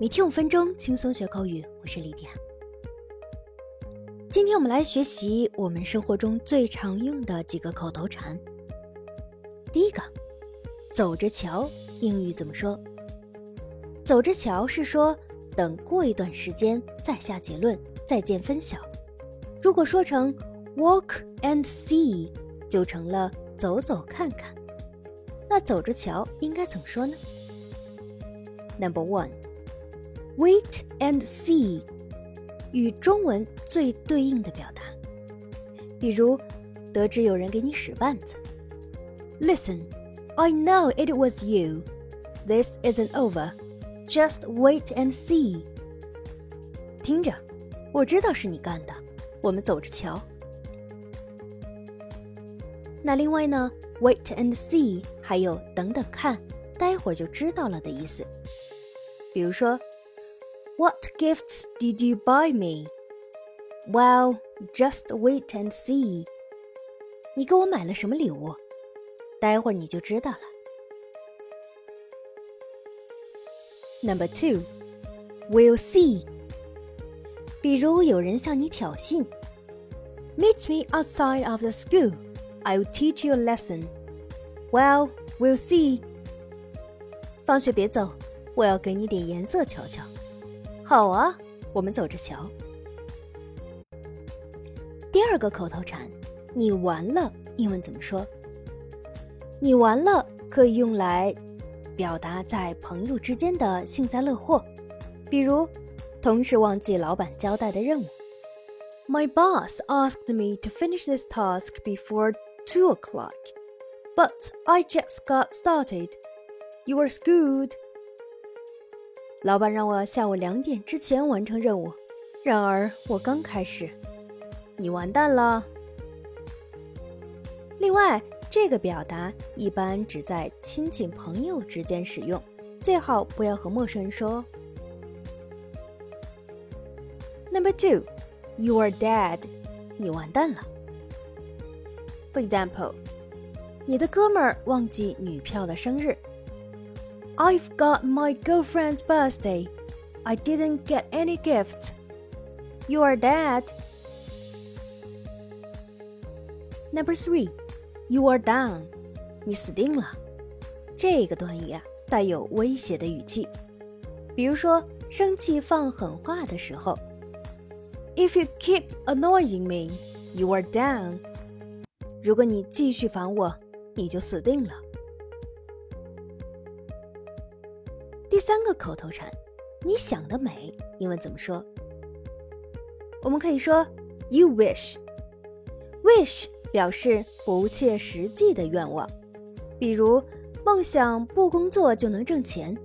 每天五分钟，轻松学口语。我是李典。今天我们来学习我们生活中最常用的几个口头禅。第一个，走着瞧，英语怎么说？走着瞧是说等过一段时间再下结论，再见分晓。如果说成 walk and see，就成了走走看看。那走着瞧应该怎么说呢？Number one。Wait and see，与中文最对应的表达，比如得知有人给你使绊子。Listen, I know it was you. This isn't over. Just wait and see. 听着，我知道是你干的，我们走着瞧。那另外呢，wait and see 还有等等看，待会儿就知道了的意思。比如说。What gifts did you buy me? Well, just wait and see. 你给我买了什么礼物？待会儿你就知道了。Number two, we'll see. 比如有人向你挑衅，Meet me outside of the school. I will teach you a lesson. Well, we'll see. 放学别走，我要给你点颜色瞧瞧。 好啊，我们走着瞧。第二个口头禅，你完了，英文怎么说？你完了可以用来表达在朋友之间的幸灾乐祸，比如同事忘记老板交代的任务。My boss asked me to finish this task before two o'clock, but I just got started. You are screwed. 老板让我下午两点之前完成任务，然而我刚开始，你完蛋了。另外，这个表达一般只在亲戚朋友之间使用，最好不要和陌生人说。Number two, you are dead，你完蛋了。For example，你的哥们儿忘记女票的生日。I've got my girlfriend's birthday. I didn't get any gifts. You are dead. Number three, you are done. 你死定了。这个短语啊，带有威胁的语气。比如说，生气放狠话的时候，If you keep annoying me, you are done. 如果你继续烦我，你就死定了。 第三个口头禅，你想得美，英文怎么说？我们可以说 "You wish"。wish 表示不切实际的愿望，比如梦想不工作就能挣钱。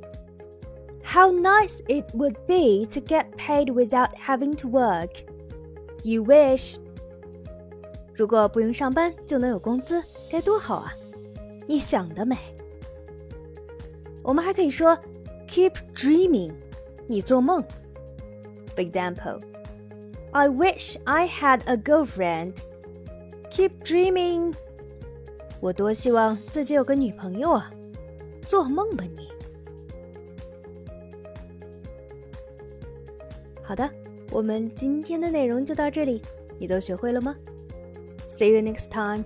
How nice it would be to get paid without having to work. You wish. 如果不用上班就能有工资，该多好啊！你想得美。我们还可以说。Keep dreaming，你做梦。For example, I wish I had a girlfriend. Keep dreaming，我多希望自己有个女朋友啊！做梦吧你。好的，我们今天的内容就到这里，你都学会了吗？See you next time.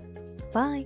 Bye.